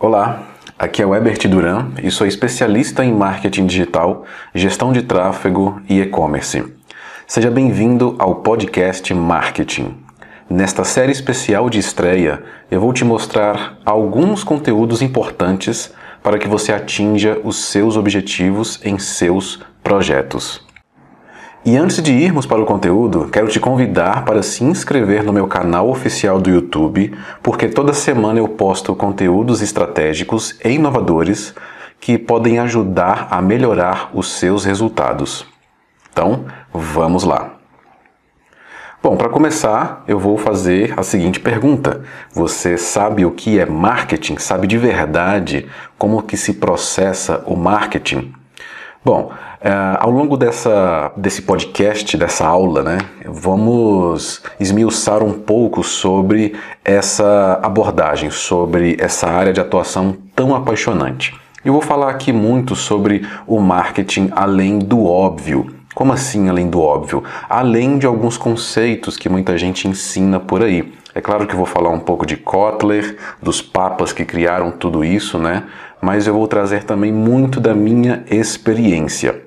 Olá, aqui é o Ebert Duran e sou especialista em marketing digital, gestão de tráfego e e-commerce. Seja bem-vindo ao podcast Marketing. Nesta série especial de estreia, eu vou te mostrar alguns conteúdos importantes para que você atinja os seus objetivos em seus projetos. E antes de irmos para o conteúdo, quero te convidar para se inscrever no meu canal oficial do YouTube, porque toda semana eu posto conteúdos estratégicos e inovadores que podem ajudar a melhorar os seus resultados. Então, vamos lá. Bom, para começar, eu vou fazer a seguinte pergunta: você sabe o que é marketing? Sabe de verdade como que se processa o marketing? Bom, Uh, ao longo dessa, desse podcast, dessa aula, né, vamos esmiuçar um pouco sobre essa abordagem, sobre essa área de atuação tão apaixonante. Eu vou falar aqui muito sobre o marketing além do óbvio. Como assim além do óbvio? Além de alguns conceitos que muita gente ensina por aí. É claro que vou falar um pouco de Kotler, dos papas que criaram tudo isso, né? Mas eu vou trazer também muito da minha experiência.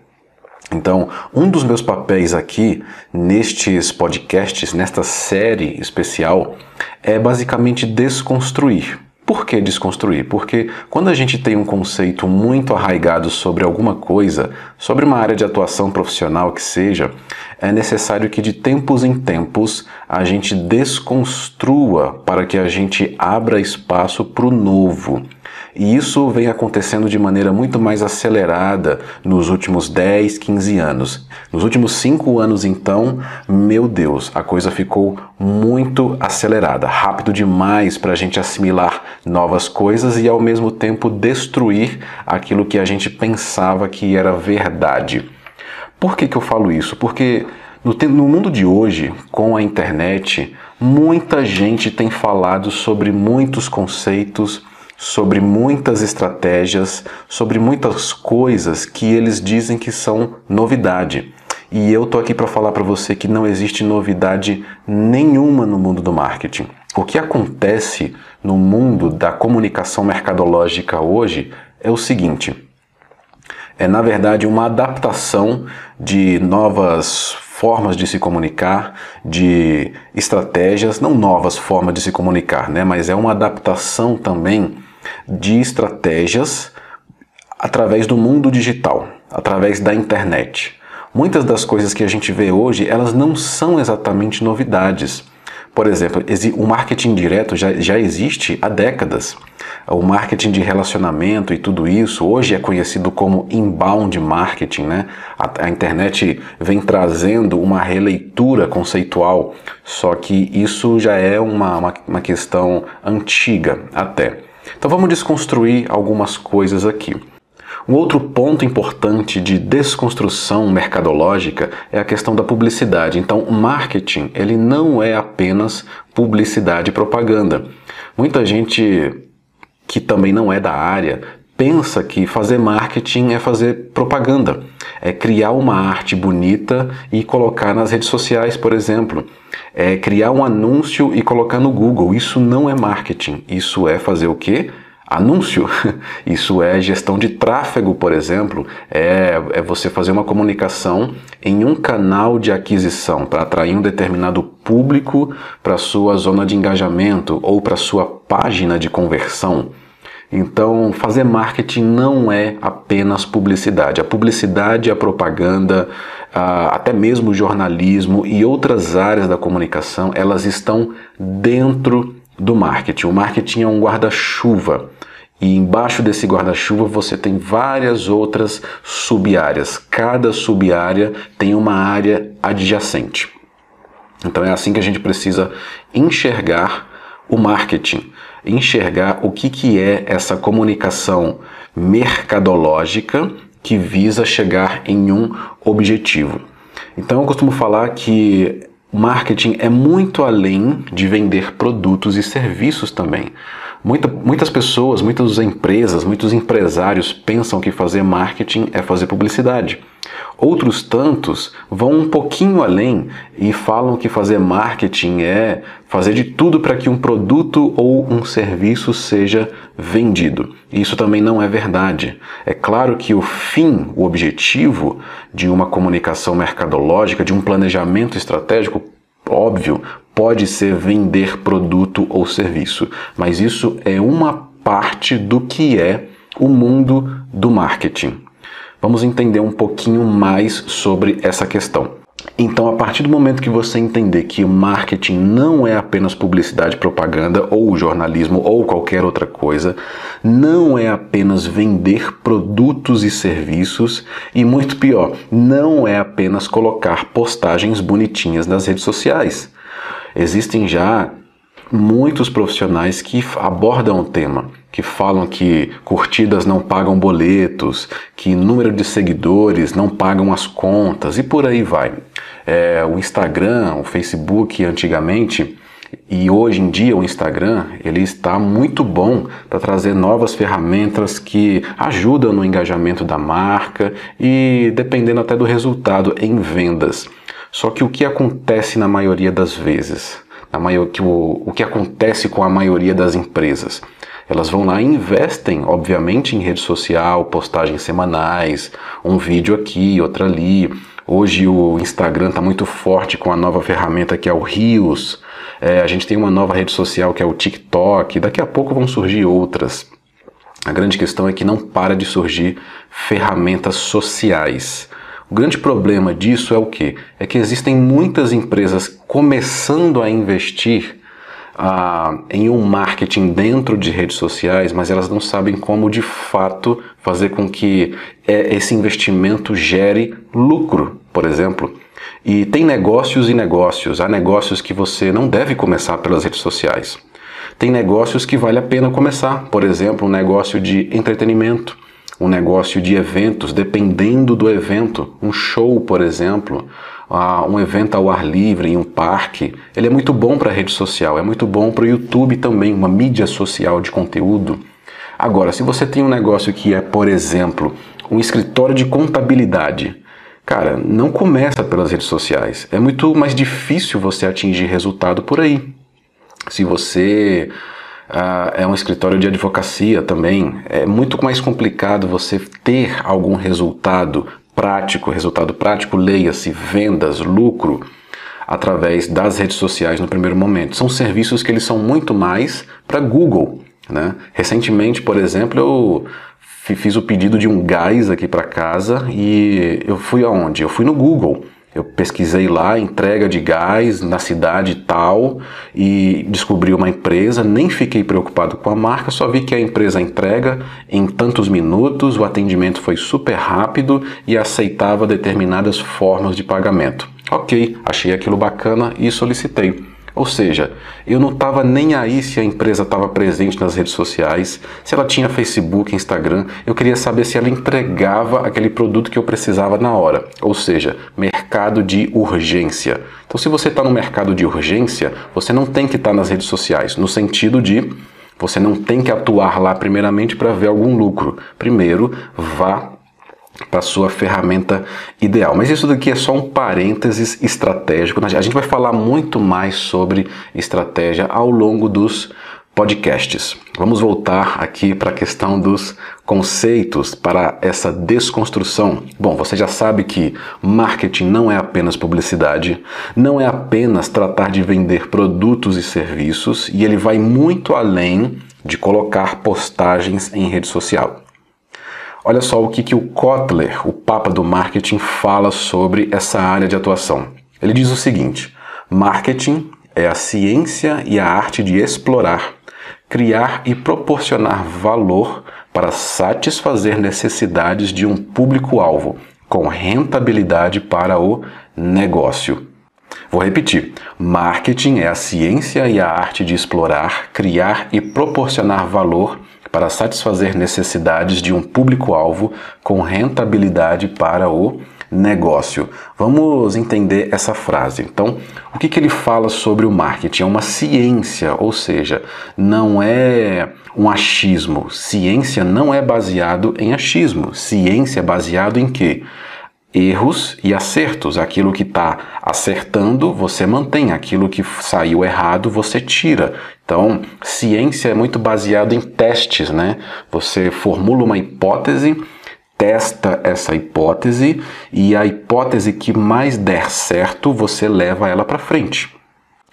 Então, um dos meus papéis aqui nestes podcasts, nesta série especial, é basicamente desconstruir. Por que desconstruir? Porque quando a gente tem um conceito muito arraigado sobre alguma coisa, sobre uma área de atuação profissional que seja, é necessário que de tempos em tempos a gente desconstrua para que a gente abra espaço para o novo. E isso vem acontecendo de maneira muito mais acelerada nos últimos 10, 15 anos. Nos últimos 5 anos, então, meu Deus, a coisa ficou muito acelerada, rápido demais para a gente assimilar novas coisas e ao mesmo tempo destruir aquilo que a gente pensava que era verdade. Por que, que eu falo isso? Porque no, no mundo de hoje, com a internet, muita gente tem falado sobre muitos conceitos sobre muitas estratégias, sobre muitas coisas que eles dizem que são novidade. E eu tô aqui para falar para você que não existe novidade nenhuma no mundo do marketing. O que acontece no mundo da comunicação mercadológica hoje é o seguinte: é na verdade uma adaptação de novas formas de se comunicar, de estratégias, não novas formas de se comunicar, né, mas é uma adaptação também de estratégias através do mundo digital, através da internet. Muitas das coisas que a gente vê hoje, elas não são exatamente novidades. Por exemplo, o marketing direto já, já existe há décadas. O marketing de relacionamento e tudo isso hoje é conhecido como inbound marketing, né? A, a internet vem trazendo uma releitura conceitual, só que isso já é uma, uma, uma questão antiga até. Então vamos desconstruir algumas coisas aqui. Um outro ponto importante de desconstrução mercadológica é a questão da publicidade. Então, o marketing, ele não é apenas publicidade e propaganda. Muita gente que também não é da área pensa que fazer marketing é fazer propaganda, é criar uma arte bonita e colocar nas redes sociais, por exemplo, é criar um anúncio e colocar no Google. Isso não é marketing, isso é fazer o quê? Anúncio. Isso é gestão de tráfego, por exemplo. É, é você fazer uma comunicação em um canal de aquisição para atrair um determinado público para sua zona de engajamento ou para sua página de conversão. Então, fazer marketing não é apenas publicidade. A publicidade, a propaganda, até mesmo o jornalismo e outras áreas da comunicação, elas estão dentro do marketing. O marketing é um guarda-chuva. E embaixo desse guarda-chuva você tem várias outras sub-áreas. Cada sub-área tem uma área adjacente. Então é assim que a gente precisa enxergar o marketing enxergar o que, que é essa comunicação mercadológica que visa chegar em um objetivo. Então eu costumo falar que marketing é muito além de vender produtos e serviços também. Muita, muitas pessoas, muitas empresas, muitos empresários pensam que fazer marketing é fazer publicidade. Outros tantos vão um pouquinho além e falam que fazer marketing é fazer de tudo para que um produto ou um serviço seja vendido. Isso também não é verdade. É claro que o fim, o objetivo de uma comunicação mercadológica, de um planejamento estratégico, óbvio, pode ser vender produto ou serviço, mas isso é uma parte do que é o mundo do marketing. Vamos entender um pouquinho mais sobre essa questão. Então, a partir do momento que você entender que o marketing não é apenas publicidade, propaganda ou jornalismo ou qualquer outra coisa, não é apenas vender produtos e serviços e muito pior, não é apenas colocar postagens bonitinhas nas redes sociais. Existem já muitos profissionais que abordam o tema, que falam que curtidas não pagam boletos, que número de seguidores não pagam as contas e por aí vai. É, o Instagram, o Facebook antigamente e hoje em dia o Instagram ele está muito bom para trazer novas ferramentas que ajudam no engajamento da marca e dependendo até do resultado em vendas. Só que o que acontece na maioria das vezes? a maior, que o, o que acontece com a maioria das empresas. Elas vão lá e investem, obviamente, em rede social, postagens semanais, um vídeo aqui, outro ali. Hoje o Instagram está muito forte com a nova ferramenta que é o Rios. É, a gente tem uma nova rede social que é o TikTok. Daqui a pouco vão surgir outras. A grande questão é que não para de surgir ferramentas sociais. O grande problema disso é o que? É que existem muitas empresas começando a investir ah, em um marketing dentro de redes sociais, mas elas não sabem como de fato fazer com que é, esse investimento gere lucro, por exemplo. E tem negócios e negócios. Há negócios que você não deve começar pelas redes sociais. Tem negócios que vale a pena começar, por exemplo, um negócio de entretenimento um negócio de eventos, dependendo do evento, um show, por exemplo, um evento ao ar livre em um parque, ele é muito bom para a rede social, é muito bom para o YouTube também, uma mídia social de conteúdo. Agora, se você tem um negócio que é, por exemplo, um escritório de contabilidade, cara, não começa pelas redes sociais. É muito mais difícil você atingir resultado por aí. Se você Uh, é um escritório de advocacia também. É muito mais complicado você ter algum resultado prático, resultado prático, leia-se vendas, lucro, através das redes sociais no primeiro momento. São serviços que eles são muito mais para Google. Né? Recentemente, por exemplo, eu fiz o pedido de um gás aqui para casa e eu fui aonde? Eu fui no Google. Eu pesquisei lá entrega de gás na cidade tal e descobri uma empresa, nem fiquei preocupado com a marca, só vi que a empresa entrega em tantos minutos, o atendimento foi super rápido e aceitava determinadas formas de pagamento. Ok, achei aquilo bacana e solicitei. Ou seja, eu não estava nem aí se a empresa estava presente nas redes sociais, se ela tinha Facebook, Instagram, eu queria saber se ela entregava aquele produto que eu precisava na hora. Ou seja, mercado de urgência. Então, se você está no mercado de urgência, você não tem que estar tá nas redes sociais, no sentido de você não tem que atuar lá primeiramente para ver algum lucro. Primeiro, vá para sua ferramenta ideal. Mas isso daqui é só um parênteses estratégico. A gente vai falar muito mais sobre estratégia ao longo dos podcasts. Vamos voltar aqui para a questão dos conceitos para essa desconstrução. Bom, você já sabe que marketing não é apenas publicidade, não é apenas tratar de vender produtos e serviços, e ele vai muito além de colocar postagens em rede social. Olha só o que, que o Kotler, o papa do marketing, fala sobre essa área de atuação. Ele diz o seguinte: marketing é a ciência e a arte de explorar, criar e proporcionar valor para satisfazer necessidades de um público-alvo, com rentabilidade para o negócio. Vou repetir: marketing é a ciência e a arte de explorar, criar e proporcionar valor para satisfazer necessidades de um público-alvo com rentabilidade para o negócio. Vamos entender essa frase. Então, o que, que ele fala sobre o marketing? É uma ciência, ou seja, não é um achismo. Ciência não é baseado em achismo. Ciência é baseado em quê? erros e acertos. Aquilo que está acertando, você mantém. Aquilo que saiu errado, você tira. Então, ciência é muito baseado em testes, né? Você formula uma hipótese, testa essa hipótese e a hipótese que mais der certo, você leva ela para frente.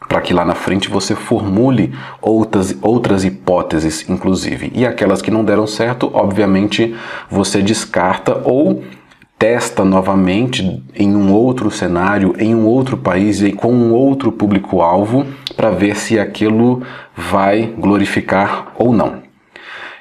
Para que lá na frente você formule outras, outras hipóteses, inclusive. E aquelas que não deram certo, obviamente, você descarta ou testa novamente em um outro cenário, em um outro país e com um outro público-alvo para ver se aquilo vai glorificar ou não.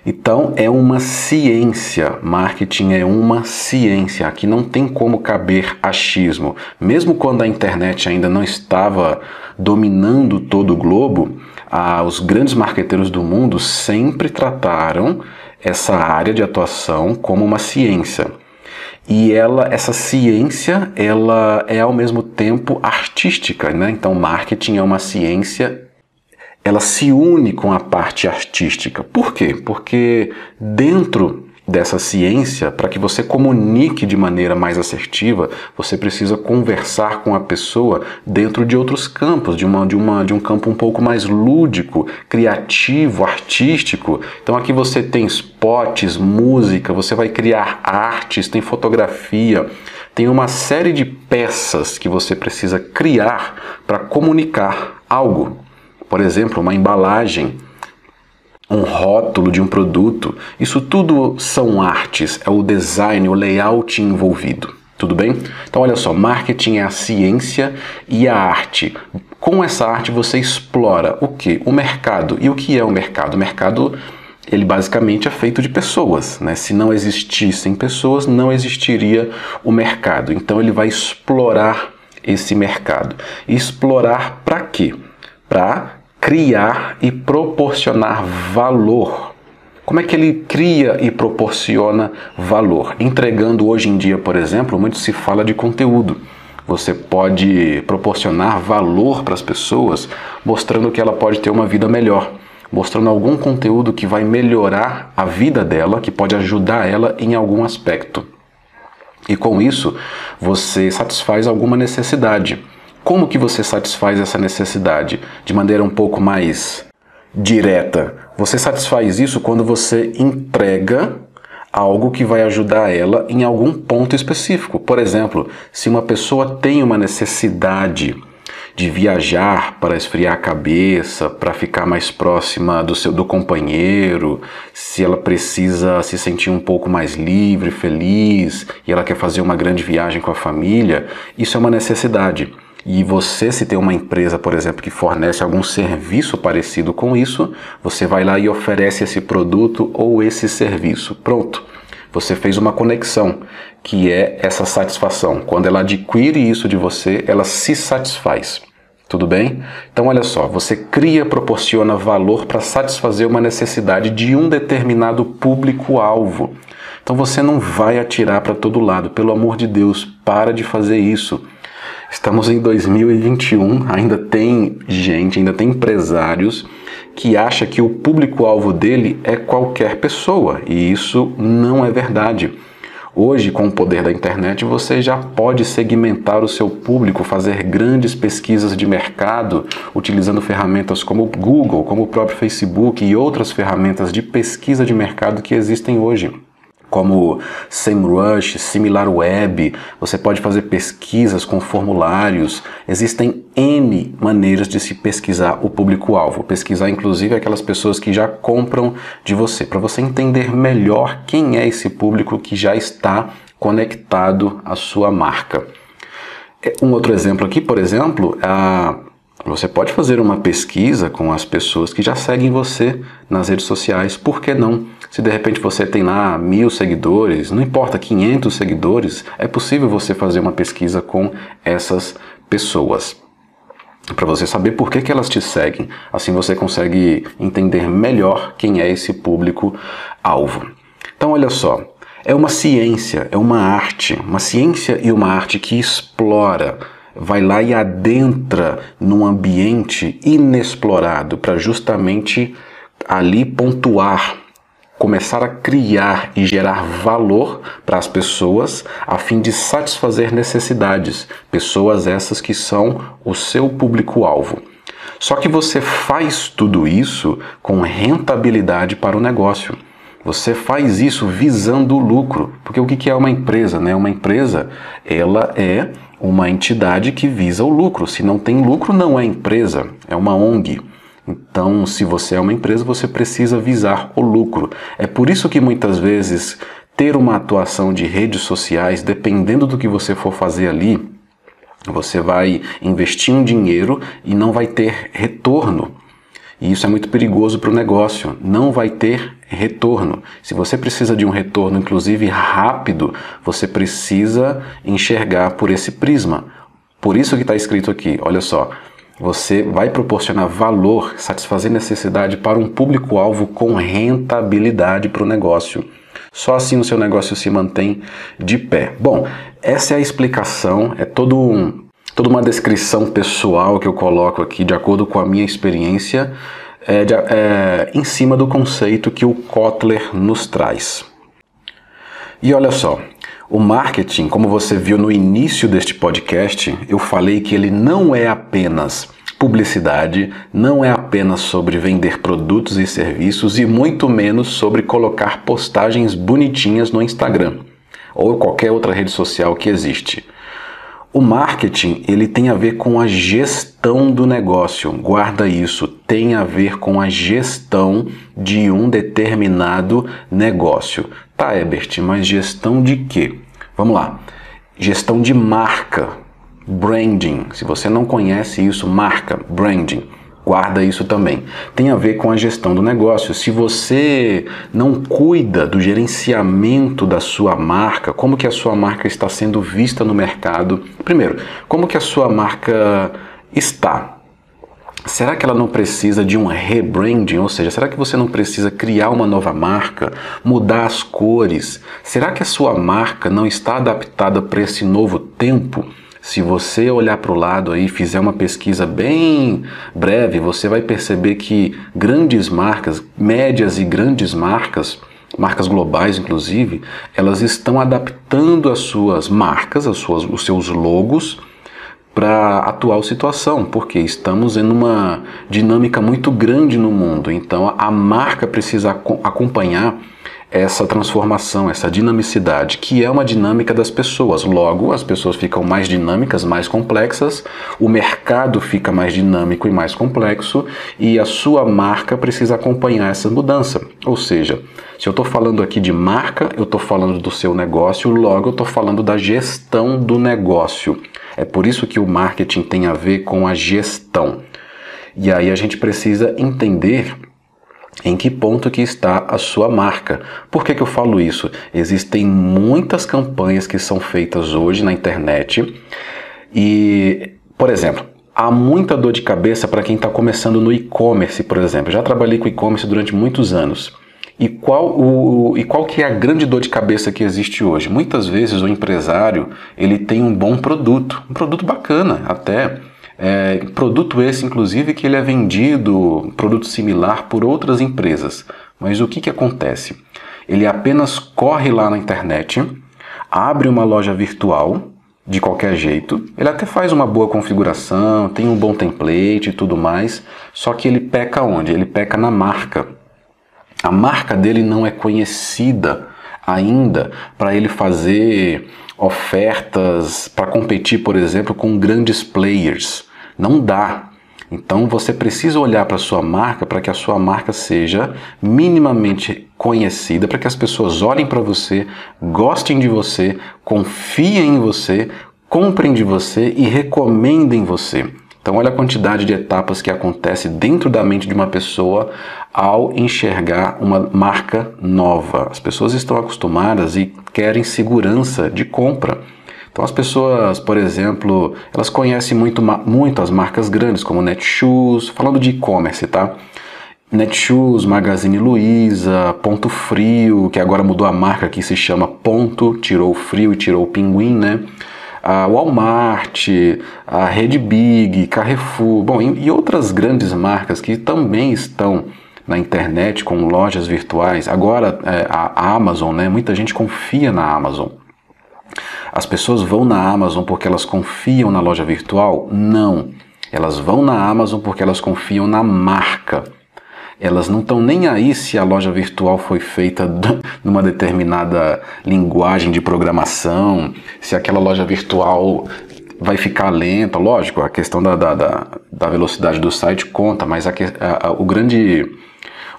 Então é uma ciência, marketing é uma ciência. Aqui não tem como caber achismo. Mesmo quando a internet ainda não estava dominando todo o globo, ah, os grandes marqueteiros do mundo sempre trataram essa área de atuação como uma ciência e ela essa ciência ela é ao mesmo tempo artística né? Então marketing é uma ciência. Ela se une com a parte artística. Por quê? Porque dentro dessa ciência para que você comunique de maneira mais assertiva você precisa conversar com a pessoa dentro de outros campos de uma de uma de um campo um pouco mais lúdico criativo artístico. Então aqui você tem spots música você vai criar artes tem fotografia tem uma série de peças que você precisa criar para comunicar algo. Por exemplo uma embalagem um rótulo de um produto, isso tudo são artes, é o design, o layout envolvido. Tudo bem? Então, olha só, marketing é a ciência e a arte. Com essa arte você explora o que? O mercado. E o que é o mercado? O mercado ele basicamente é feito de pessoas. Né? Se não existissem pessoas, não existiria o mercado. Então ele vai explorar esse mercado. E explorar para quê? Para criar e proporcionar valor. Como é que ele cria e proporciona valor? Entregando hoje em dia, por exemplo, muito se fala de conteúdo. Você pode proporcionar valor para as pessoas, mostrando que ela pode ter uma vida melhor, mostrando algum conteúdo que vai melhorar a vida dela, que pode ajudar ela em algum aspecto. E com isso, você satisfaz alguma necessidade. Como que você satisfaz essa necessidade de maneira um pouco mais direta? Você satisfaz isso quando você entrega algo que vai ajudar ela em algum ponto específico. Por exemplo, se uma pessoa tem uma necessidade de viajar para esfriar a cabeça, para ficar mais próxima do seu do companheiro, se ela precisa se sentir um pouco mais livre, feliz, e ela quer fazer uma grande viagem com a família, isso é uma necessidade e você, se tem uma empresa, por exemplo, que fornece algum serviço parecido com isso, você vai lá e oferece esse produto ou esse serviço. Pronto. Você fez uma conexão, que é essa satisfação. Quando ela adquire isso de você, ela se satisfaz. Tudo bem? Então, olha só, você cria, proporciona valor para satisfazer uma necessidade de um determinado público-alvo. Então, você não vai atirar para todo lado, pelo amor de Deus, para de fazer isso. Estamos em 2021, ainda tem gente, ainda tem empresários que acha que o público-alvo dele é qualquer pessoa, e isso não é verdade. Hoje, com o poder da internet, você já pode segmentar o seu público, fazer grandes pesquisas de mercado, utilizando ferramentas como o Google, como o próprio Facebook e outras ferramentas de pesquisa de mercado que existem hoje como SEMrush, SimilarWeb, você pode fazer pesquisas com formulários. Existem N maneiras de se pesquisar o público-alvo. Pesquisar, inclusive, aquelas pessoas que já compram de você, para você entender melhor quem é esse público que já está conectado à sua marca. É, um outro exemplo aqui, por exemplo, a você pode fazer uma pesquisa com as pessoas que já seguem você nas redes sociais. Por que não? Se de repente você tem lá mil seguidores, não importa, 500 seguidores, é possível você fazer uma pesquisa com essas pessoas. Para você saber por que, que elas te seguem. Assim você consegue entender melhor quem é esse público-alvo. Então, olha só, é uma ciência, é uma arte, uma ciência e uma arte que explora, vai lá e adentra num ambiente inexplorado para justamente ali pontuar, começar a criar e gerar valor para as pessoas a fim de satisfazer necessidades, pessoas essas que são o seu público-alvo. Só que você faz tudo isso com rentabilidade para o negócio. Você faz isso visando o lucro, porque o que é uma empresa? Né? Uma empresa, ela é uma entidade que visa o lucro. Se não tem lucro, não é empresa, é uma ONG. Então, se você é uma empresa, você precisa visar o lucro. É por isso que muitas vezes ter uma atuação de redes sociais, dependendo do que você for fazer ali, você vai investir um dinheiro e não vai ter retorno. E isso é muito perigoso para o negócio. Não vai ter retorno. Se você precisa de um retorno, inclusive rápido, você precisa enxergar por esse prisma. Por isso que está escrito aqui, olha só. Você vai proporcionar valor, satisfazer necessidade para um público-alvo com rentabilidade para o negócio. Só assim o seu negócio se mantém de pé. Bom, essa é a explicação, é todo um, toda uma descrição pessoal que eu coloco aqui de acordo com a minha experiência, é, de, é, em cima do conceito que o Kotler nos traz. E olha só, o marketing, como você viu no início deste podcast, eu falei que ele não é apenas publicidade, não é apenas sobre vender produtos e serviços e muito menos sobre colocar postagens bonitinhas no Instagram ou qualquer outra rede social que existe. O marketing, ele tem a ver com a gestão do negócio. Guarda isso, tem a ver com a gestão de um determinado negócio. Tá, Ebert, mas gestão de quê? Vamos lá. Gestão de marca, branding. Se você não conhece isso, marca, branding. Guarda isso também. Tem a ver com a gestão do negócio. Se você não cuida do gerenciamento da sua marca, como que a sua marca está sendo vista no mercado? Primeiro, como que a sua marca está? Será que ela não precisa de um rebranding? Ou seja, será que você não precisa criar uma nova marca, mudar as cores? Será que a sua marca não está adaptada para esse novo tempo? Se você olhar para o lado aí e fizer uma pesquisa bem breve, você vai perceber que grandes marcas, médias e grandes marcas, marcas globais inclusive, elas estão adaptando as suas marcas, as suas, os seus logos para a atual situação, porque estamos em uma dinâmica muito grande no mundo. Então a marca precisa acompanhar essa transformação, essa dinamicidade, que é uma dinâmica das pessoas. Logo, as pessoas ficam mais dinâmicas, mais complexas, o mercado fica mais dinâmico e mais complexo, e a sua marca precisa acompanhar essa mudança. Ou seja, se eu estou falando aqui de marca, eu estou falando do seu negócio, logo eu estou falando da gestão do negócio. É por isso que o marketing tem a ver com a gestão. E aí a gente precisa entender em que ponto que está a sua marca. Por que, que eu falo isso? Existem muitas campanhas que são feitas hoje na internet e, por exemplo, há muita dor de cabeça para quem está começando no e-commerce, por exemplo. Já trabalhei com e-commerce durante muitos anos. E qual, o, e qual que é a grande dor de cabeça que existe hoje? Muitas vezes o empresário ele tem um bom produto, um produto bacana até, é, produto esse, inclusive, que ele é vendido, produto similar, por outras empresas. Mas o que, que acontece? Ele apenas corre lá na internet, abre uma loja virtual, de qualquer jeito. Ele até faz uma boa configuração, tem um bom template e tudo mais, só que ele peca onde? Ele peca na marca. A marca dele não é conhecida ainda para ele fazer ofertas para competir, por exemplo, com grandes players. Não dá. Então você precisa olhar para a sua marca para que a sua marca seja minimamente conhecida, para que as pessoas olhem para você, gostem de você, confiem em você, comprem de você e recomendem você. Então olha a quantidade de etapas que acontece dentro da mente de uma pessoa ao enxergar uma marca nova. As pessoas estão acostumadas e querem segurança de compra. Então as pessoas, por exemplo, elas conhecem muito, muito as marcas grandes como Netshoes, falando de e-commerce, tá? Netshoes, Magazine Luiza, Ponto Frio, que agora mudou a marca que se chama Ponto, tirou o frio e tirou o pinguim, né? A Walmart, a Rede Big, Carrefour, bom, e outras grandes marcas que também estão na internet com lojas virtuais. Agora é, a Amazon, né? Muita gente confia na Amazon. As pessoas vão na Amazon porque elas confiam na loja virtual? Não. Elas vão na Amazon porque elas confiam na marca. Elas não estão nem aí se a loja virtual foi feita numa determinada linguagem de programação, se aquela loja virtual vai ficar lenta. Lógico, a questão da, da, da velocidade do site conta, mas a, a, a, o, grande,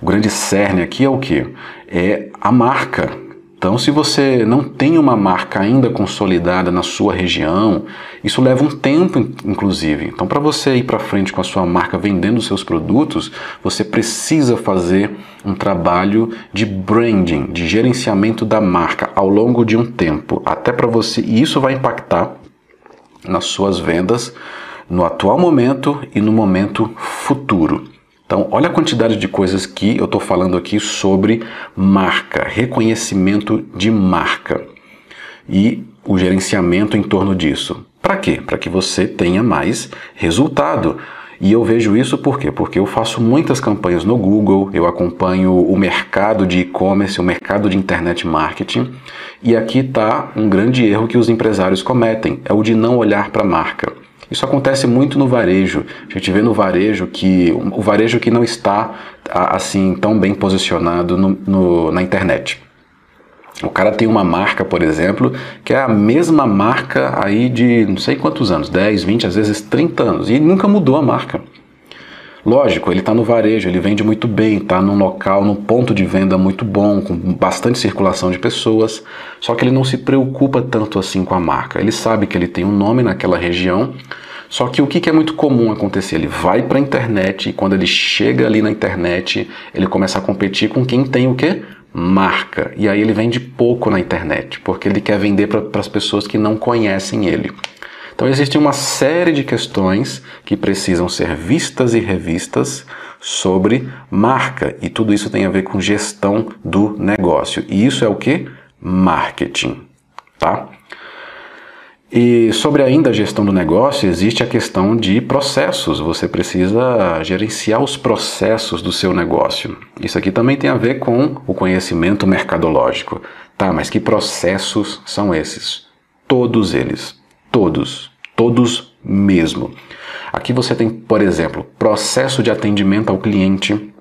o grande cerne aqui é o que? É a marca então, se você não tem uma marca ainda consolidada na sua região, isso leva um tempo, inclusive. Então, para você ir para frente com a sua marca vendendo seus produtos, você precisa fazer um trabalho de branding, de gerenciamento da marca ao longo de um tempo, até para você. E isso vai impactar nas suas vendas no atual momento e no momento futuro. Então, olha a quantidade de coisas que eu estou falando aqui sobre marca, reconhecimento de marca e o gerenciamento em torno disso. Para quê? Para que você tenha mais resultado. E eu vejo isso por quê? Porque eu faço muitas campanhas no Google, eu acompanho o mercado de e-commerce, o mercado de internet marketing, e aqui está um grande erro que os empresários cometem, é o de não olhar para a marca. Isso acontece muito no varejo. A gente vê no varejo que o varejo que não está assim tão bem posicionado no, no, na internet. O cara tem uma marca, por exemplo, que é a mesma marca aí de não sei quantos anos, 10, 20, às vezes 30 anos, e nunca mudou a marca. Lógico, ele está no varejo, ele vende muito bem, está num local, num ponto de venda muito bom, com bastante circulação de pessoas, só que ele não se preocupa tanto assim com a marca. Ele sabe que ele tem um nome naquela região, só que o que é muito comum acontecer? Ele vai para a internet e quando ele chega ali na internet, ele começa a competir com quem tem o quê? Marca. E aí ele vende pouco na internet, porque ele quer vender para as pessoas que não conhecem ele. Então existe uma série de questões que precisam ser vistas e revistas sobre marca e tudo isso tem a ver com gestão do negócio. E isso é o que? Marketing, tá? E sobre ainda a gestão do negócio, existe a questão de processos. Você precisa gerenciar os processos do seu negócio. Isso aqui também tem a ver com o conhecimento mercadológico. Tá, mas que processos são esses? Todos eles todos, todos mesmo. Aqui você tem, por exemplo, processo de atendimento ao cliente,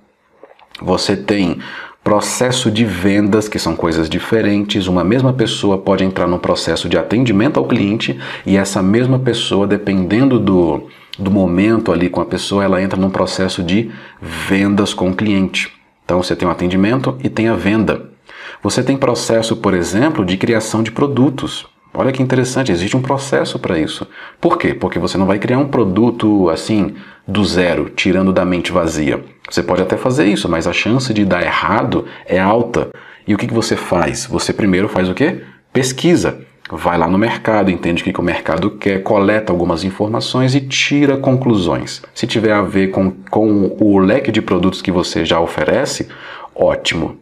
você tem processo de vendas, que são coisas diferentes. Uma mesma pessoa pode entrar no processo de atendimento ao cliente e essa mesma pessoa, dependendo do, do momento ali com a pessoa, ela entra num processo de vendas com o cliente. Então você tem o atendimento e tem a venda. Você tem processo, por exemplo, de criação de produtos. Olha que interessante, existe um processo para isso. Por quê? Porque você não vai criar um produto assim do zero, tirando da mente vazia. Você pode até fazer isso, mas a chance de dar errado é alta. E o que, que você faz? Você primeiro faz o quê? Pesquisa. Vai lá no mercado, entende o que, que o mercado quer, coleta algumas informações e tira conclusões. Se tiver a ver com, com o leque de produtos que você já oferece, ótimo.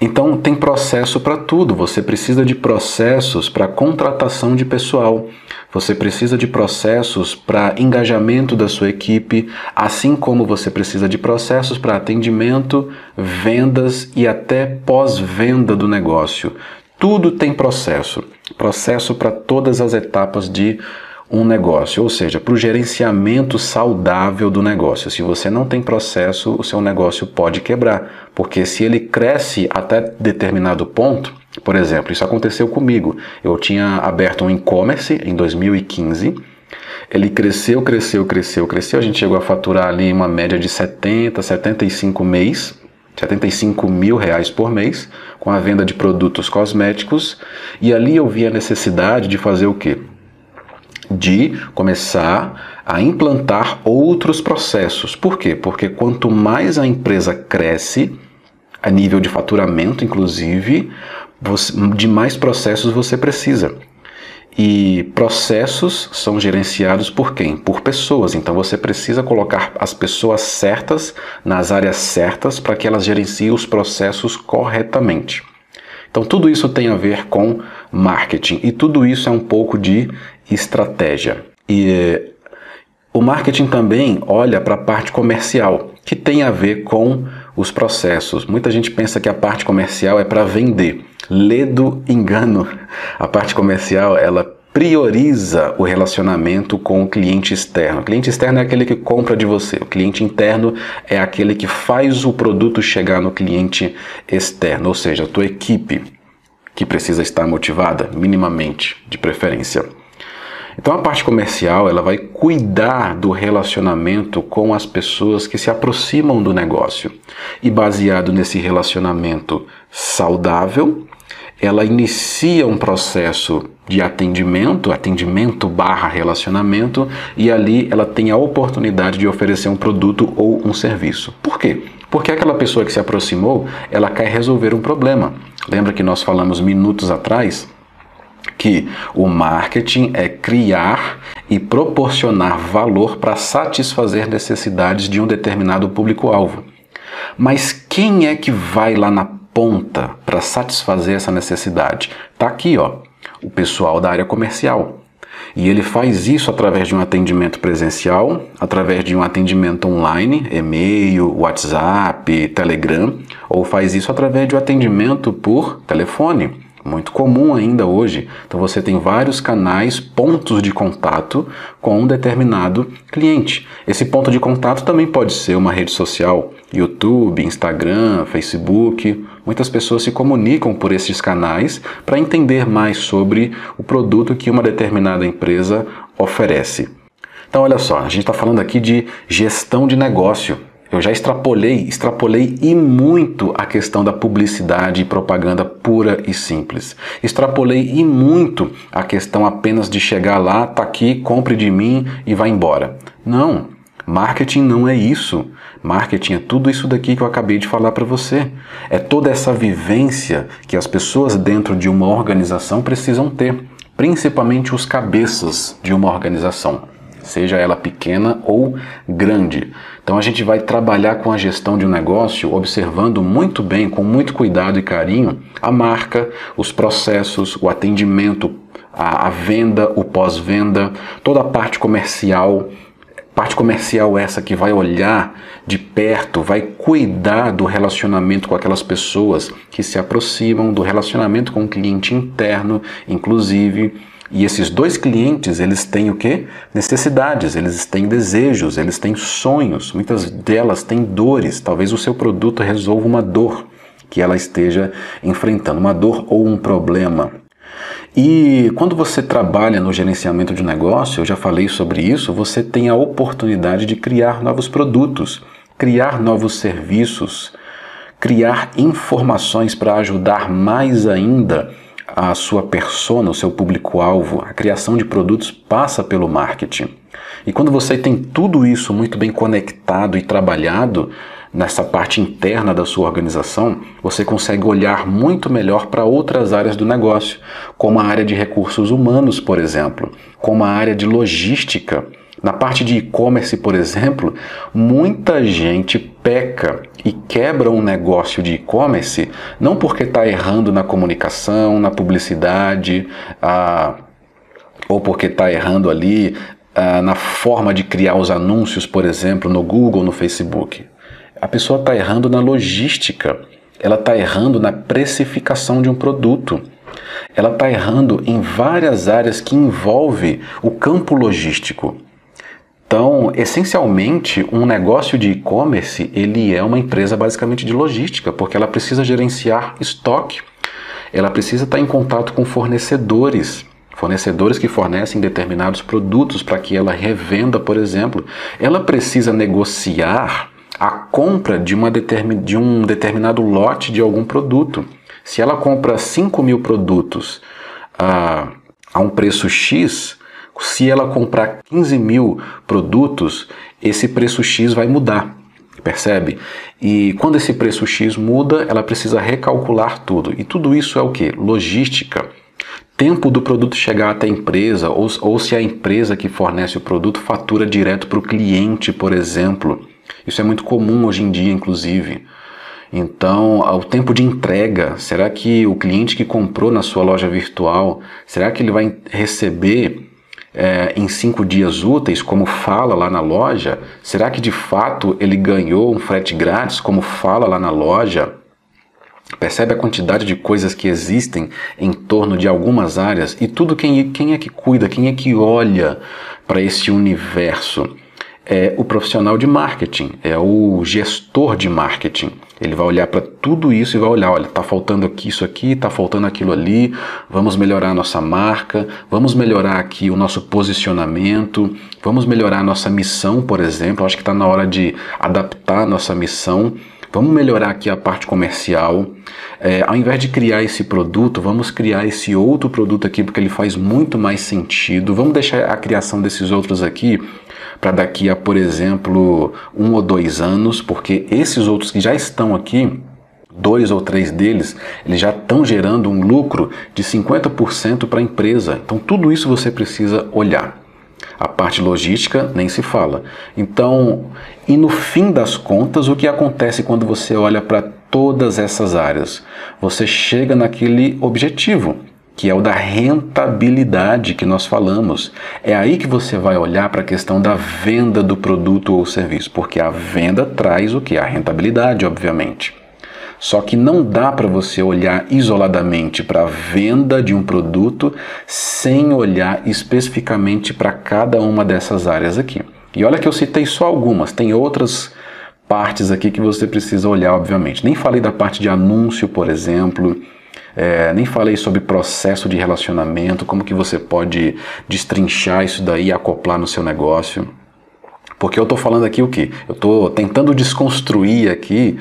Então tem processo para tudo. Você precisa de processos para contratação de pessoal. Você precisa de processos para engajamento da sua equipe, assim como você precisa de processos para atendimento, vendas e até pós-venda do negócio. Tudo tem processo. Processo para todas as etapas de um negócio, ou seja, para o gerenciamento saudável do negócio. Se você não tem processo, o seu negócio pode quebrar, porque se ele cresce até determinado ponto, por exemplo, isso aconteceu comigo. Eu tinha aberto um e-commerce em 2015. Ele cresceu, cresceu, cresceu, cresceu. A gente chegou a faturar ali uma média de 70, 75 mês, 75 mil reais por mês, com a venda de produtos cosméticos. E ali eu vi a necessidade de fazer o quê? de começar a implantar outros processos. Por quê? Porque quanto mais a empresa cresce, a nível de faturamento, inclusive, você, de mais processos você precisa. E processos são gerenciados por quem? Por pessoas. Então você precisa colocar as pessoas certas nas áreas certas para que elas gerenciem os processos corretamente. Então tudo isso tem a ver com marketing e tudo isso é um pouco de estratégia. E o marketing também olha para a parte comercial, que tem a ver com os processos. Muita gente pensa que a parte comercial é para vender. Ledo engano. A parte comercial, ela prioriza o relacionamento com o cliente externo. O cliente externo é aquele que compra de você. O cliente interno é aquele que faz o produto chegar no cliente externo, ou seja, a tua equipe que precisa estar motivada minimamente, de preferência. Então a parte comercial ela vai cuidar do relacionamento com as pessoas que se aproximam do negócio. E baseado nesse relacionamento saudável, ela inicia um processo de atendimento, atendimento barra relacionamento, e ali ela tem a oportunidade de oferecer um produto ou um serviço. Por quê? Porque aquela pessoa que se aproximou, ela quer resolver um problema. Lembra que nós falamos minutos atrás que o marketing é criar e proporcionar valor para satisfazer necessidades de um determinado público-alvo. Mas quem é que vai lá na ponta para satisfazer essa necessidade? Tá aqui, ó, o pessoal da área comercial. E ele faz isso através de um atendimento presencial, através de um atendimento online, e-mail, WhatsApp, Telegram, ou faz isso através de um atendimento por telefone muito comum ainda hoje. Então você tem vários canais, pontos de contato com um determinado cliente. Esse ponto de contato também pode ser uma rede social, YouTube, Instagram, Facebook. Muitas pessoas se comunicam por esses canais para entender mais sobre o produto que uma determinada empresa oferece. Então, olha só, a gente está falando aqui de gestão de negócio. Eu já extrapolei, extrapolei e muito a questão da publicidade e propaganda pura e simples. Extrapolei e muito a questão apenas de chegar lá, tá aqui, compre de mim e vá embora. Não, marketing não é isso. Marketing é tudo isso daqui que eu acabei de falar para você. É toda essa vivência que as pessoas dentro de uma organização precisam ter, principalmente os cabeças de uma organização seja ela pequena ou grande. Então a gente vai trabalhar com a gestão de um negócio observando muito bem, com muito cuidado e carinho, a marca, os processos, o atendimento, a, a venda, o pós-venda, toda a parte comercial. Parte comercial essa que vai olhar de perto, vai cuidar do relacionamento com aquelas pessoas que se aproximam, do relacionamento com o cliente interno, inclusive e esses dois clientes, eles têm o quê? Necessidades, eles têm desejos, eles têm sonhos, muitas delas têm dores. Talvez o seu produto resolva uma dor que ela esteja enfrentando, uma dor ou um problema. E quando você trabalha no gerenciamento de negócio, eu já falei sobre isso, você tem a oportunidade de criar novos produtos, criar novos serviços, criar informações para ajudar mais ainda a sua persona, o seu público-alvo, a criação de produtos passa pelo marketing. E quando você tem tudo isso muito bem conectado e trabalhado nessa parte interna da sua organização, você consegue olhar muito melhor para outras áreas do negócio, como a área de recursos humanos, por exemplo, como a área de logística na parte de e-commerce, por exemplo, muita gente peca e quebra um negócio de e-commerce não porque está errando na comunicação, na publicidade, ah, ou porque está errando ali ah, na forma de criar os anúncios, por exemplo, no Google, no Facebook. A pessoa está errando na logística, ela está errando na precificação de um produto. Ela está errando em várias áreas que envolve o campo logístico. Então, essencialmente, um negócio de e-commerce, ele é uma empresa basicamente de logística, porque ela precisa gerenciar estoque, ela precisa estar em contato com fornecedores, fornecedores que fornecem determinados produtos para que ela revenda, por exemplo. Ela precisa negociar a compra de, uma determin, de um determinado lote de algum produto. Se ela compra 5 mil produtos a, a um preço X, se ela comprar 15 mil produtos, esse preço X vai mudar, percebe? E quando esse preço X muda, ela precisa recalcular tudo. E tudo isso é o que? Logística. tempo do produto chegar até a empresa, ou, ou se a empresa que fornece o produto fatura direto para o cliente, por exemplo. Isso é muito comum hoje em dia, inclusive. Então, o tempo de entrega, será que o cliente que comprou na sua loja virtual, será que ele vai receber é, em cinco dias úteis, como fala lá na loja? Será que de fato ele ganhou um frete grátis, como fala lá na loja? Percebe a quantidade de coisas que existem em torno de algumas áreas e tudo quem, quem é que cuida, quem é que olha para esse universo? É o profissional de marketing, é o gestor de marketing. Ele vai olhar para tudo isso e vai olhar, olha, está faltando aqui isso aqui, está faltando aquilo ali, vamos melhorar a nossa marca, vamos melhorar aqui o nosso posicionamento, vamos melhorar a nossa missão, por exemplo. Acho que está na hora de adaptar a nossa missão Vamos melhorar aqui a parte comercial. É, ao invés de criar esse produto, vamos criar esse outro produto aqui porque ele faz muito mais sentido. Vamos deixar a criação desses outros aqui para daqui a, por exemplo, um ou dois anos, porque esses outros que já estão aqui, dois ou três deles, eles já estão gerando um lucro de 50% para a empresa. Então, tudo isso você precisa olhar. A parte logística nem se fala. Então, e no fim das contas, o que acontece quando você olha para todas essas áreas? Você chega naquele objetivo, que é o da rentabilidade que nós falamos. É aí que você vai olhar para a questão da venda do produto ou serviço, porque a venda traz o que? A rentabilidade, obviamente. Só que não dá para você olhar isoladamente para a venda de um produto sem olhar especificamente para cada uma dessas áreas aqui. E olha que eu citei só algumas, tem outras partes aqui que você precisa olhar, obviamente. Nem falei da parte de anúncio, por exemplo. É, nem falei sobre processo de relacionamento, como que você pode destrinchar isso daí e acoplar no seu negócio. Porque eu estou falando aqui o que? Eu estou tentando desconstruir aqui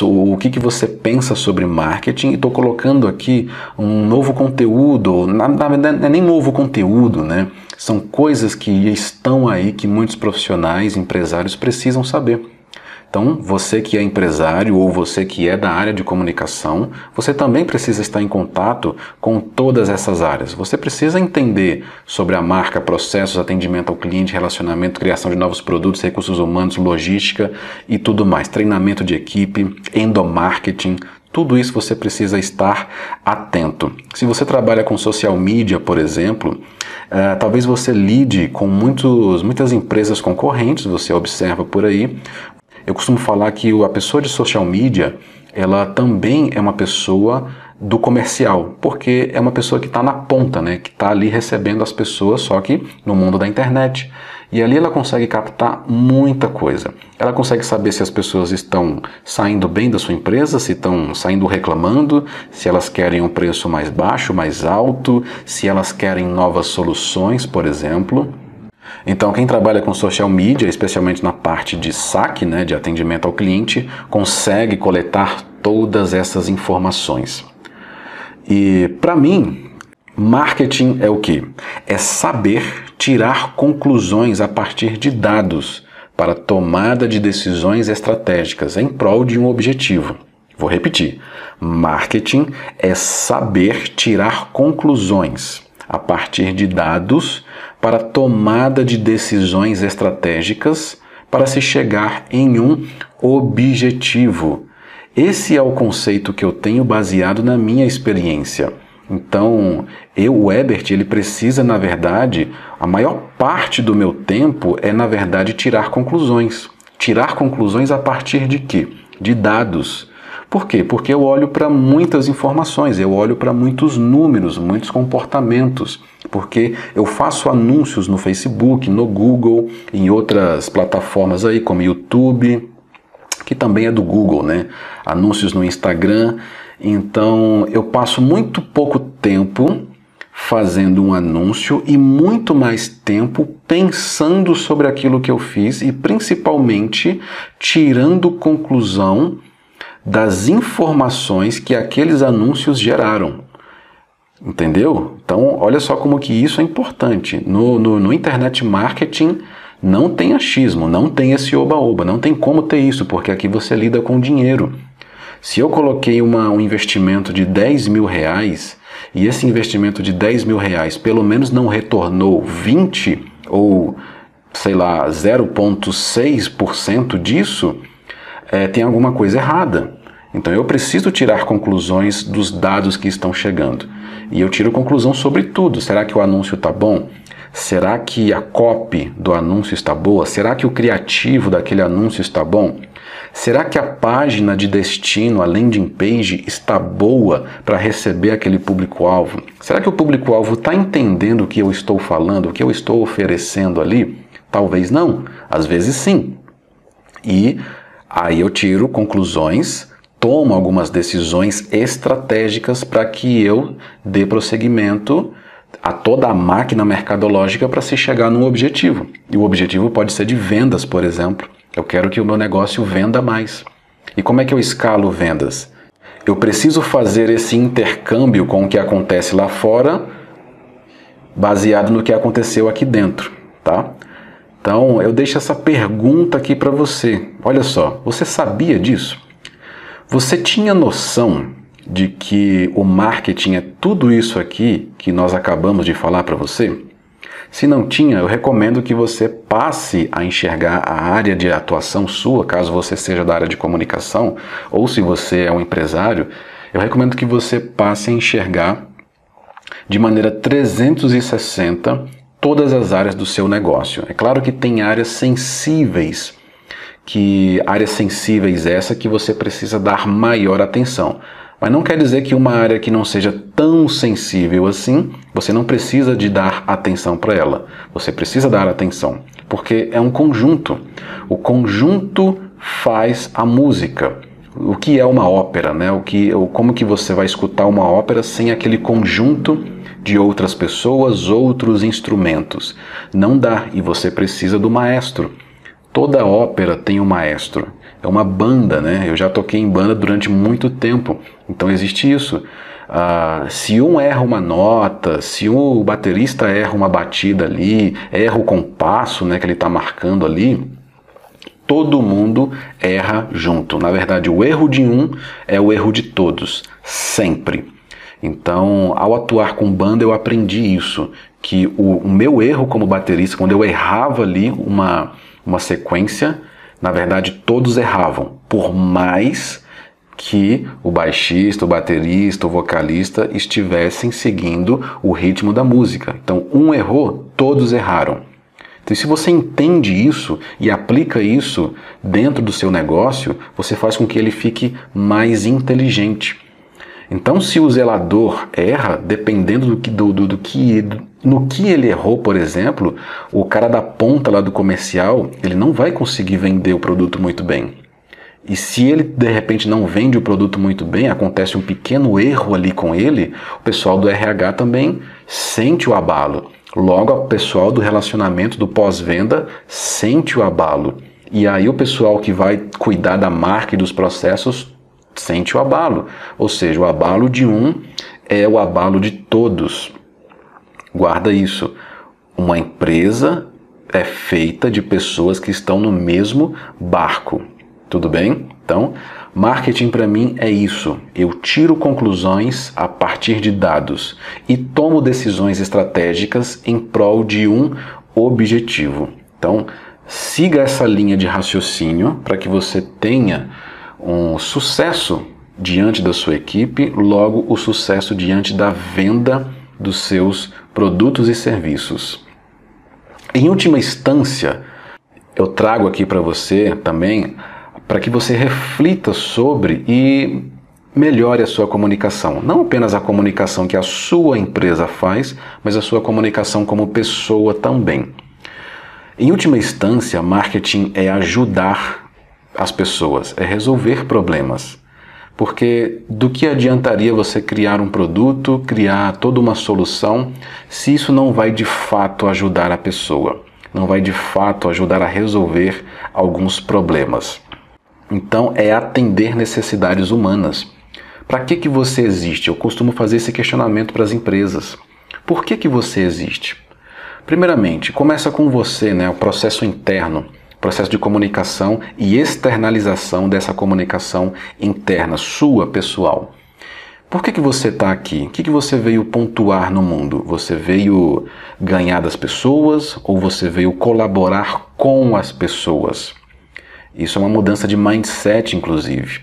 o que, que você pensa sobre marketing e estou colocando aqui um novo conteúdo, na, não é nem novo conteúdo, né? São coisas que estão aí que muitos profissionais, empresários precisam saber. Então, você que é empresário ou você que é da área de comunicação, você também precisa estar em contato com todas essas áreas. Você precisa entender sobre a marca, processos, atendimento ao cliente, relacionamento, criação de novos produtos, recursos humanos, logística e tudo mais, treinamento de equipe, endomarketing, tudo isso você precisa estar atento. Se você trabalha com social media, por exemplo, uh, talvez você lide com muitos, muitas empresas concorrentes, você observa por aí, eu costumo falar que a pessoa de social media, ela também é uma pessoa do comercial, porque é uma pessoa que está na ponta, né? que está ali recebendo as pessoas, só que no mundo da internet. E ali ela consegue captar muita coisa. Ela consegue saber se as pessoas estão saindo bem da sua empresa, se estão saindo reclamando, se elas querem um preço mais baixo, mais alto, se elas querem novas soluções, por exemplo. Então, quem trabalha com social media, especialmente na parte de saque, né, de atendimento ao cliente, consegue coletar todas essas informações. E para mim, marketing é o que? É saber tirar conclusões a partir de dados para tomada de decisões estratégicas em prol de um objetivo. Vou repetir: marketing é saber tirar conclusões a partir de dados para tomada de decisões estratégicas para se chegar em um objetivo. Esse é o conceito que eu tenho baseado na minha experiência. Então, eu, o Ebert, ele precisa, na verdade, a maior parte do meu tempo é, na verdade, tirar conclusões. Tirar conclusões a partir de quê? De dados. Por quê? Porque eu olho para muitas informações, eu olho para muitos números, muitos comportamentos, porque eu faço anúncios no Facebook, no Google, em outras plataformas aí como YouTube, que também é do Google, né? Anúncios no Instagram. Então, eu passo muito pouco tempo fazendo um anúncio e muito mais tempo pensando sobre aquilo que eu fiz e principalmente tirando conclusão das informações que aqueles anúncios geraram. Entendeu? Então, olha só como que isso é importante. No, no, no internet marketing não tem achismo, não tem esse oba-oba, não tem como ter isso, porque aqui você lida com dinheiro. Se eu coloquei uma, um investimento de 10 mil reais, e esse investimento de 10 mil reais pelo menos não retornou 20 ou sei lá 0,6% disso, é, tem alguma coisa errada. Então eu preciso tirar conclusões dos dados que estão chegando. E eu tiro conclusão sobre tudo. Será que o anúncio está bom? Será que a copy do anúncio está boa? Será que o criativo daquele anúncio está bom? Será que a página de destino, a landing page, está boa para receber aquele público-alvo? Será que o público-alvo está entendendo o que eu estou falando, o que eu estou oferecendo ali? Talvez não, às vezes sim. E aí eu tiro conclusões tomo algumas decisões estratégicas para que eu dê prosseguimento a toda a máquina mercadológica para se chegar num objetivo. E o objetivo pode ser de vendas, por exemplo. Eu quero que o meu negócio venda mais. E como é que eu escalo vendas? Eu preciso fazer esse intercâmbio com o que acontece lá fora, baseado no que aconteceu aqui dentro, tá? Então, eu deixo essa pergunta aqui para você. Olha só, você sabia disso? Você tinha noção de que o marketing é tudo isso aqui que nós acabamos de falar para você? Se não tinha, eu recomendo que você passe a enxergar a área de atuação sua, caso você seja da área de comunicação, ou se você é um empresário, eu recomendo que você passe a enxergar de maneira 360 todas as áreas do seu negócio. É claro que tem áreas sensíveis que áreas sensíveis essa que você precisa dar maior atenção. Mas não quer dizer que uma área que não seja tão sensível assim, você não precisa de dar atenção para ela. Você precisa dar atenção, porque é um conjunto. O conjunto faz a música. O que é uma ópera, né? O que, como que você vai escutar uma ópera sem aquele conjunto de outras pessoas, outros instrumentos? Não dá, e você precisa do maestro. Toda ópera tem um maestro. É uma banda, né? Eu já toquei em banda durante muito tempo, então existe isso. Ah, se um erra uma nota, se o baterista erra uma batida ali, erra o compasso né, que ele está marcando ali, todo mundo erra junto. Na verdade, o erro de um é o erro de todos, sempre. Então, ao atuar com banda, eu aprendi isso, que o, o meu erro como baterista, quando eu errava ali uma uma sequência, na verdade todos erravam, por mais que o baixista, o baterista, o vocalista estivessem seguindo o ritmo da música. Então, um errou, todos erraram. Então, se você entende isso e aplica isso dentro do seu negócio, você faz com que ele fique mais inteligente. Então, se o zelador erra, dependendo do que, do, do, do que no que ele errou, por exemplo, o cara da ponta lá do comercial, ele não vai conseguir vender o produto muito bem. E se ele de repente não vende o produto muito bem, acontece um pequeno erro ali com ele, o pessoal do RH também sente o abalo. Logo, o pessoal do relacionamento do pós-venda sente o abalo. E aí o pessoal que vai cuidar da marca e dos processos sente o abalo. Ou seja, o abalo de um é o abalo de todos. Guarda isso. Uma empresa é feita de pessoas que estão no mesmo barco. Tudo bem? Então, marketing para mim é isso. Eu tiro conclusões a partir de dados e tomo decisões estratégicas em prol de um objetivo. Então, siga essa linha de raciocínio para que você tenha um sucesso diante da sua equipe, logo o sucesso diante da venda dos seus produtos e serviços. Em última instância, eu trago aqui para você também para que você reflita sobre e melhore a sua comunicação. Não apenas a comunicação que a sua empresa faz, mas a sua comunicação como pessoa também. Em última instância, marketing é ajudar as pessoas, é resolver problemas. Porque do que adiantaria você criar um produto, criar toda uma solução, se isso não vai de fato ajudar a pessoa, não vai de fato ajudar a resolver alguns problemas? Então é atender necessidades humanas. Para que, que você existe? Eu costumo fazer esse questionamento para as empresas. Por que, que você existe? Primeiramente, começa com você, né, o processo interno processo de comunicação e externalização dessa comunicação interna, sua, pessoal. Por que, que você está aqui? O que, que você veio pontuar no mundo? Você veio ganhar das pessoas ou você veio colaborar com as pessoas? Isso é uma mudança de mindset, inclusive.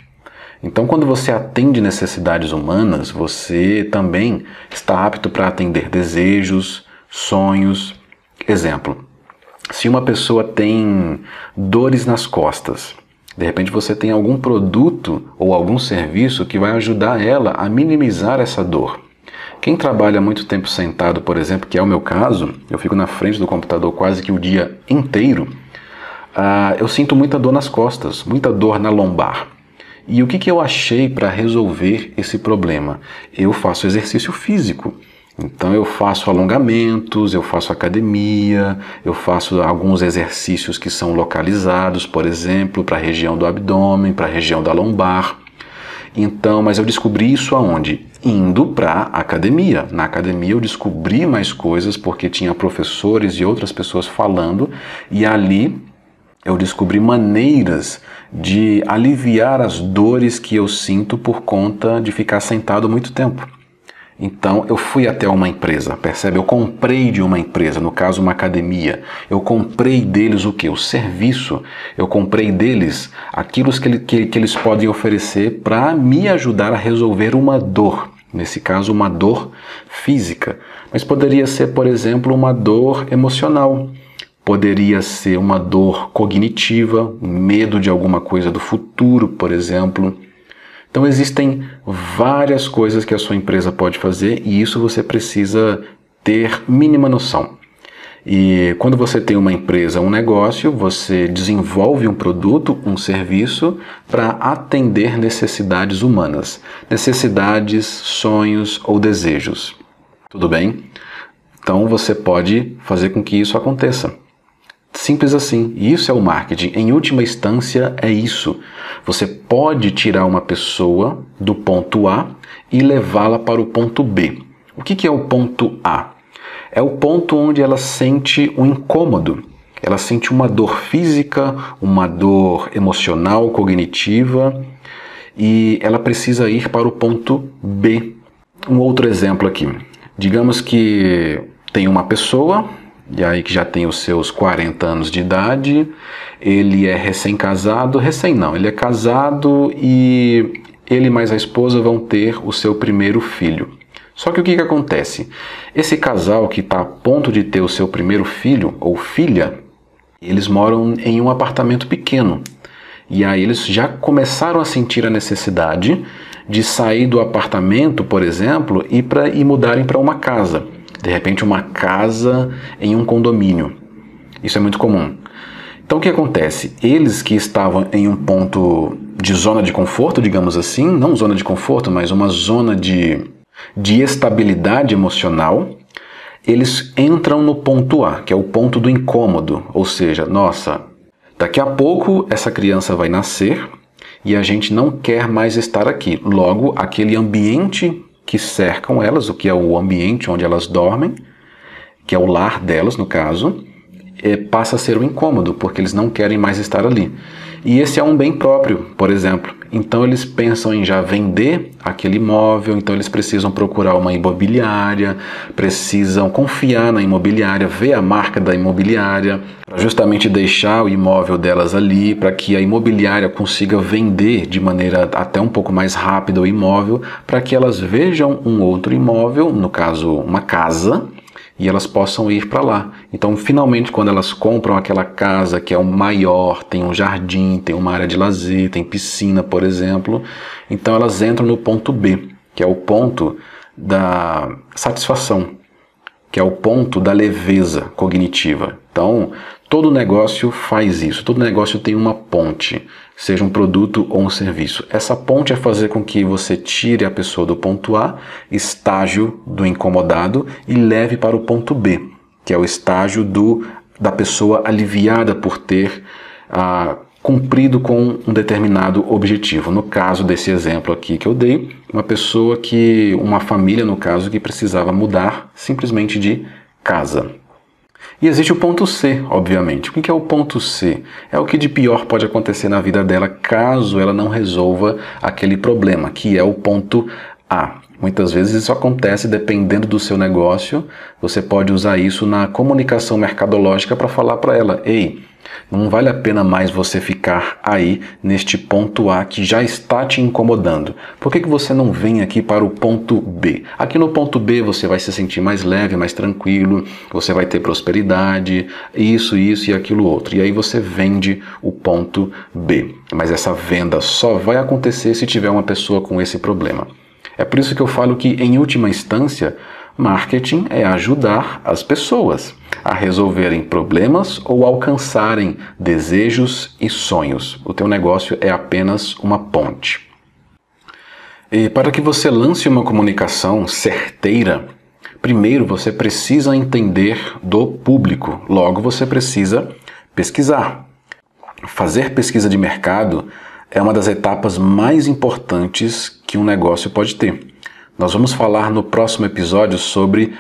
Então, quando você atende necessidades humanas, você também está apto para atender desejos, sonhos. Exemplo: se uma pessoa tem dores nas costas, de repente você tem algum produto ou algum serviço que vai ajudar ela a minimizar essa dor. Quem trabalha muito tempo sentado, por exemplo, que é o meu caso, eu fico na frente do computador quase que o dia inteiro, uh, eu sinto muita dor nas costas, muita dor na lombar. E o que, que eu achei para resolver esse problema? Eu faço exercício físico. Então eu faço alongamentos, eu faço academia, eu faço alguns exercícios que são localizados, por exemplo, para a região do abdômen, para a região da lombar. Então, mas eu descobri isso aonde? Indo para a academia. Na academia eu descobri mais coisas porque tinha professores e outras pessoas falando e ali eu descobri maneiras de aliviar as dores que eu sinto por conta de ficar sentado muito tempo. Então eu fui até uma empresa, percebe? Eu comprei de uma empresa, no caso uma academia. Eu comprei deles o que? O serviço. Eu comprei deles aquilo que, que, que eles podem oferecer para me ajudar a resolver uma dor. Nesse caso, uma dor física. Mas poderia ser, por exemplo, uma dor emocional. Poderia ser uma dor cognitiva, medo de alguma coisa do futuro, por exemplo então existem várias coisas que a sua empresa pode fazer e isso você precisa ter mínima noção. E quando você tem uma empresa, um negócio, você desenvolve um produto, um serviço para atender necessidades humanas, necessidades, sonhos ou desejos. Tudo bem? Então você pode fazer com que isso aconteça. Simples assim. Isso é o marketing. Em última instância, é isso. Você pode tirar uma pessoa do ponto A e levá-la para o ponto B. O que, é o ponto A? É o ponto onde ela sente um incômodo. Ela sente uma dor física, uma dor emocional, cognitiva, e ela precisa ir para o ponto B. Um outro exemplo aqui. Digamos que tem uma pessoa e aí que já tem os seus 40 anos de idade, ele é recém-casado, recém não, ele é casado e ele mais a esposa vão ter o seu primeiro filho. Só que o que, que acontece? Esse casal que está a ponto de ter o seu primeiro filho ou filha, eles moram em um apartamento pequeno. E aí eles já começaram a sentir a necessidade de sair do apartamento, por exemplo, e, pra, e mudarem para uma casa de repente uma casa em um condomínio. Isso é muito comum. Então o que acontece? Eles que estavam em um ponto de zona de conforto, digamos assim, não zona de conforto, mas uma zona de, de estabilidade emocional, eles entram no ponto A, que é o ponto do incômodo, ou seja, nossa, daqui a pouco essa criança vai nascer e a gente não quer mais estar aqui. Logo, aquele ambiente que cercam elas, o que é o ambiente onde elas dormem, que é o lar delas, no caso, é, passa a ser um incômodo, porque eles não querem mais estar ali. E esse é um bem próprio, por exemplo. Então eles pensam em já vender aquele imóvel, então eles precisam procurar uma imobiliária, precisam confiar na imobiliária, ver a marca da imobiliária, para justamente deixar o imóvel delas ali, para que a imobiliária consiga vender de maneira até um pouco mais rápida o imóvel, para que elas vejam um outro imóvel, no caso uma casa, e elas possam ir para lá. Então, finalmente, quando elas compram aquela casa que é o maior, tem um jardim, tem uma área de lazer, tem piscina, por exemplo, então elas entram no ponto B, que é o ponto da satisfação, que é o ponto da leveza cognitiva. Então, todo negócio faz isso, todo negócio tem uma ponte, seja um produto ou um serviço. Essa ponte é fazer com que você tire a pessoa do ponto A, estágio do incomodado, e leve para o ponto B, que é o estágio do, da pessoa aliviada por ter ah, cumprido com um determinado objetivo. No caso desse exemplo aqui que eu dei, uma pessoa que, uma família no caso, que precisava mudar simplesmente de casa. E existe o ponto C, obviamente. O que é o ponto C? É o que de pior pode acontecer na vida dela caso ela não resolva aquele problema, que é o ponto A. Muitas vezes isso acontece dependendo do seu negócio. Você pode usar isso na comunicação mercadológica para falar para ela: ei, não vale a pena mais você ficar aí neste ponto A que já está te incomodando. Por que, que você não vem aqui para o ponto B? Aqui no ponto B você vai se sentir mais leve, mais tranquilo, você vai ter prosperidade, isso, isso e aquilo outro. E aí você vende o ponto B. Mas essa venda só vai acontecer se tiver uma pessoa com esse problema. É por isso que eu falo que, em última instância, marketing é ajudar as pessoas a resolverem problemas ou alcançarem desejos e sonhos. O teu negócio é apenas uma ponte. E para que você lance uma comunicação certeira, primeiro você precisa entender do público, logo você precisa pesquisar. Fazer pesquisa de mercado é uma das etapas mais importantes que um negócio pode ter. Nós vamos falar no próximo episódio sobre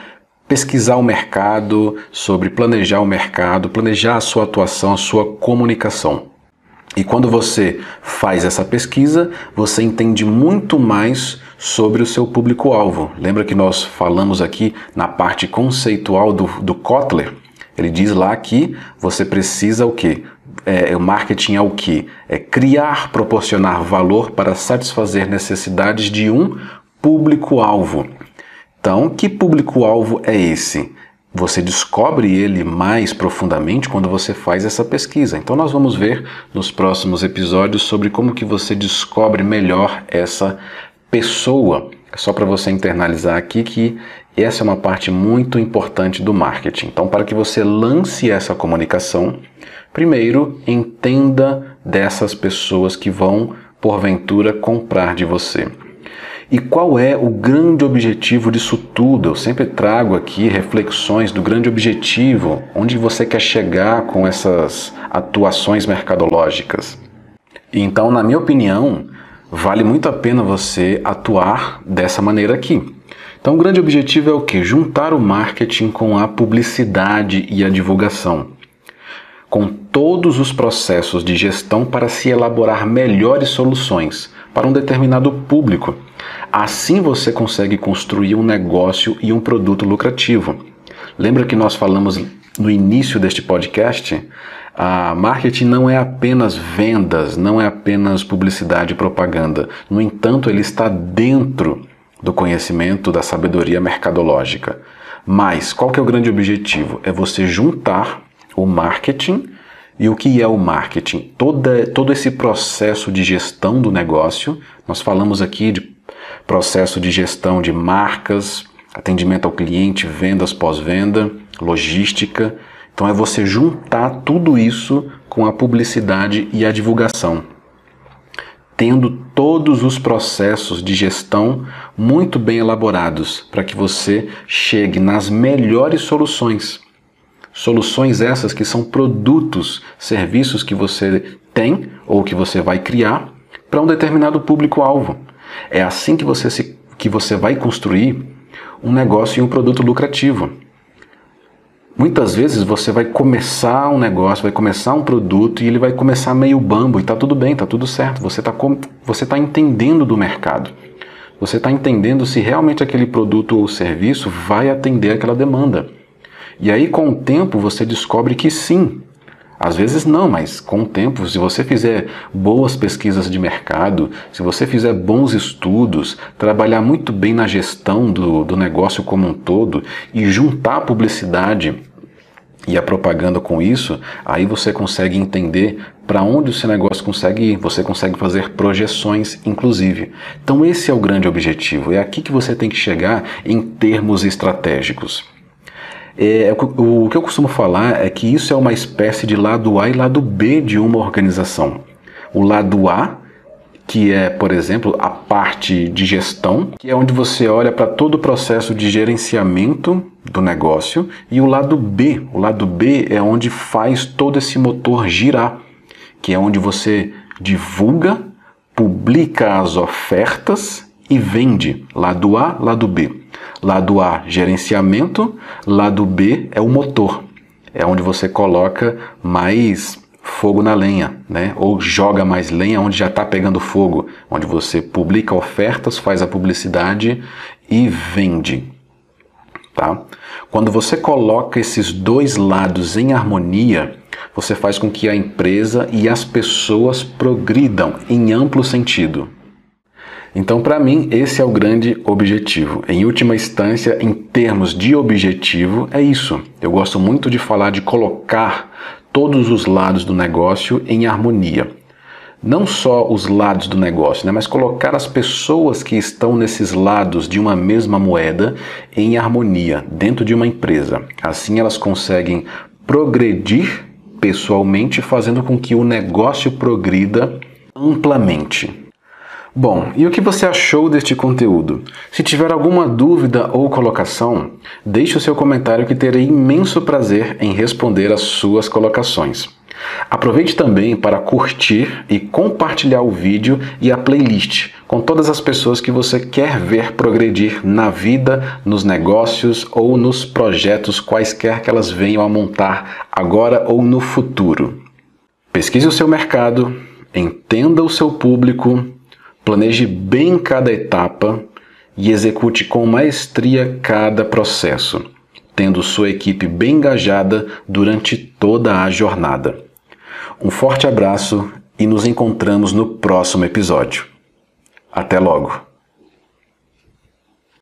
pesquisar o mercado, sobre planejar o mercado, planejar a sua atuação, a sua comunicação. E quando você faz essa pesquisa, você entende muito mais sobre o seu público-alvo. Lembra que nós falamos aqui na parte conceitual do, do Kotler? Ele diz lá que você precisa o quê? é, o marketing é o que? É criar, proporcionar valor para satisfazer necessidades de um público-alvo. Então, que público-alvo é esse? Você descobre ele mais profundamente quando você faz essa pesquisa. Então nós vamos ver nos próximos episódios sobre como que você descobre melhor essa pessoa. É só para você internalizar aqui que essa é uma parte muito importante do marketing. Então, para que você lance essa comunicação, Primeiro, entenda dessas pessoas que vão, porventura, comprar de você. E qual é o grande objetivo disso tudo? Eu sempre trago aqui reflexões do grande objetivo, onde você quer chegar com essas atuações mercadológicas. Então, na minha opinião, vale muito a pena você atuar dessa maneira aqui. Então, o grande objetivo é o que? Juntar o marketing com a publicidade e a divulgação com todos os processos de gestão para se elaborar melhores soluções para um determinado público. Assim você consegue construir um negócio e um produto lucrativo. Lembra que nós falamos no início deste podcast? A marketing não é apenas vendas, não é apenas publicidade e propaganda. No entanto, ele está dentro do conhecimento da sabedoria mercadológica. Mas qual que é o grande objetivo? É você juntar o marketing. E o que é o marketing? Toda, todo esse processo de gestão do negócio, nós falamos aqui de processo de gestão de marcas, atendimento ao cliente, vendas pós-venda, logística. Então é você juntar tudo isso com a publicidade e a divulgação, tendo todos os processos de gestão muito bem elaborados para que você chegue nas melhores soluções. Soluções essas que são produtos, serviços que você tem ou que você vai criar para um determinado público-alvo. É assim que você, se, que você vai construir um negócio e um produto lucrativo. Muitas vezes você vai começar um negócio, vai começar um produto e ele vai começar meio bambo e está tudo bem, está tudo certo. Você está você tá entendendo do mercado. Você está entendendo se realmente aquele produto ou serviço vai atender aquela demanda. E aí, com o tempo, você descobre que sim. Às vezes não, mas com o tempo, se você fizer boas pesquisas de mercado, se você fizer bons estudos, trabalhar muito bem na gestão do, do negócio como um todo e juntar a publicidade e a propaganda com isso, aí você consegue entender para onde o seu negócio consegue ir, você consegue fazer projeções, inclusive. Então, esse é o grande objetivo, é aqui que você tem que chegar em termos estratégicos. É, o, o que eu costumo falar é que isso é uma espécie de lado A e lado B de uma organização. O lado A que é, por exemplo, a parte de gestão, que é onde você olha para todo o processo de gerenciamento do negócio, e o lado B, o lado B é onde faz todo esse motor girar, que é onde você divulga, publica as ofertas e vende, lado A, lado B. Lado A, gerenciamento. Lado B é o motor. É onde você coloca mais fogo na lenha, né? Ou joga mais lenha onde já está pegando fogo, onde você publica ofertas, faz a publicidade e vende. Tá? Quando você coloca esses dois lados em harmonia, você faz com que a empresa e as pessoas progridam em amplo sentido. Então, para mim, esse é o grande objetivo. Em última instância, em termos de objetivo, é isso. Eu gosto muito de falar de colocar todos os lados do negócio em harmonia. Não só os lados do negócio, né, mas colocar as pessoas que estão nesses lados de uma mesma moeda em harmonia dentro de uma empresa. Assim elas conseguem progredir pessoalmente, fazendo com que o negócio progrida amplamente. Bom, e o que você achou deste conteúdo? Se tiver alguma dúvida ou colocação, deixe o seu comentário que terei imenso prazer em responder as suas colocações. Aproveite também para curtir e compartilhar o vídeo e a playlist com todas as pessoas que você quer ver progredir na vida, nos negócios ou nos projetos quaisquer que elas venham a montar agora ou no futuro. Pesquise o seu mercado, entenda o seu público Planeje bem cada etapa e execute com maestria cada processo, tendo sua equipe bem engajada durante toda a jornada. Um forte abraço e nos encontramos no próximo episódio. Até logo!